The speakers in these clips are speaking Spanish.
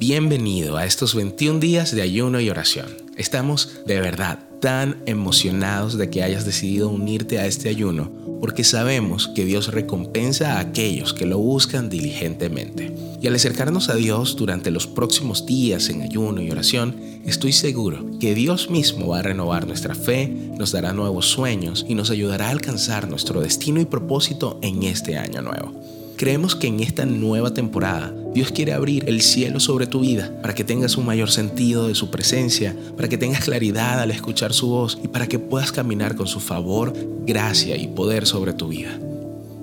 Bienvenido a estos 21 días de ayuno y oración. Estamos de verdad tan emocionados de que hayas decidido unirte a este ayuno porque sabemos que Dios recompensa a aquellos que lo buscan diligentemente. Y al acercarnos a Dios durante los próximos días en ayuno y oración, estoy seguro que Dios mismo va a renovar nuestra fe, nos dará nuevos sueños y nos ayudará a alcanzar nuestro destino y propósito en este año nuevo. Creemos que en esta nueva temporada Dios quiere abrir el cielo sobre tu vida para que tengas un mayor sentido de su presencia, para que tengas claridad al escuchar su voz y para que puedas caminar con su favor, gracia y poder sobre tu vida.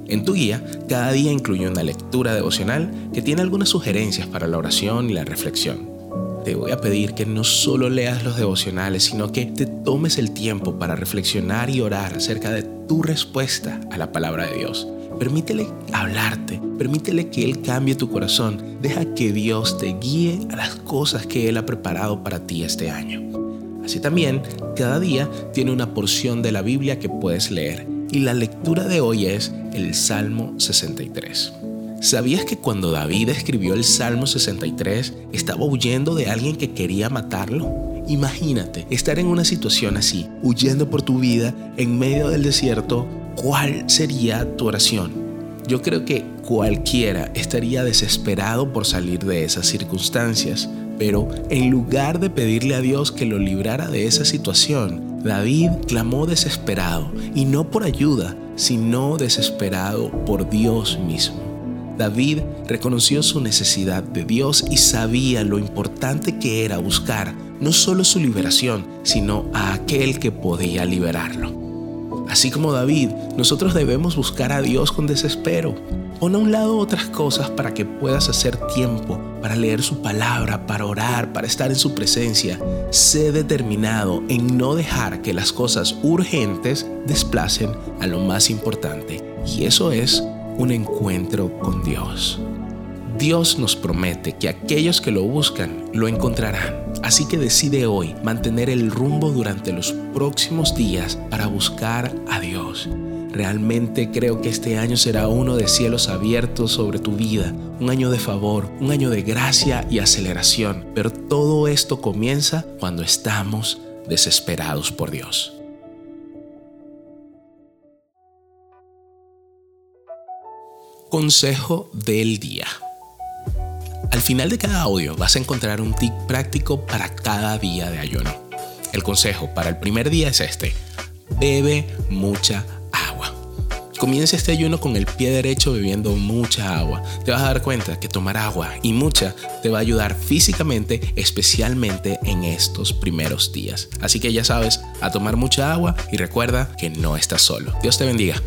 En tu guía, cada día incluye una lectura devocional que tiene algunas sugerencias para la oración y la reflexión. Te voy a pedir que no solo leas los devocionales, sino que te tomes el tiempo para reflexionar y orar acerca de tu respuesta a la palabra de Dios Permítele hablarte, permítele que Él cambie tu corazón. Deja que Dios te guíe a las cosas que Él ha preparado para ti este año. Así también, cada día tiene una porción de la Biblia que puedes leer y la lectura de hoy es el Salmo 63. ¿Sabías que cuando David escribió el Salmo 63 estaba huyendo de alguien que quería matarlo? Imagínate estar en una situación así, huyendo por tu vida en medio del desierto ¿cuál sería tu oración? Yo creo que cualquiera estaría desesperado por salir de esas circunstancias, pero en lugar de pedirle a Dios que lo librara de esa situación, David clamó desesperado, y no por ayuda, sino desesperado por Dios mismo. David reconoció su necesidad de Dios y sabía lo importante que era buscar no solo su liberación, sino a aquel que podía liberarlo. Así como David, nosotros debemos buscar a Dios con desespero. Pon a un lado otras cosas para que puedas hacer tiempo para leer su palabra, para orar, para estar en su presencia. Sé determinado en no dejar que las cosas urgentes desplacen a lo más importante. Y eso es un encuentro con Dios. Dios nos promete que aquellos que lo buscan lo encontrarán. Así que decide hoy mantener el rumbo durante los próximos días para buscar a Dios. Realmente creo que este año será uno de cielos abiertos sobre tu vida, un año de favor, un año de gracia y aceleración. Pero todo esto comienza cuando estamos desesperados por Dios. Consejo del día. Al final de cada audio vas a encontrar un tip práctico para cada día de ayuno. El consejo para el primer día es este. Bebe mucha agua. Comienza este ayuno con el pie derecho bebiendo mucha agua. Te vas a dar cuenta que tomar agua y mucha te va a ayudar físicamente, especialmente en estos primeros días. Así que ya sabes, a tomar mucha agua y recuerda que no estás solo. Dios te bendiga.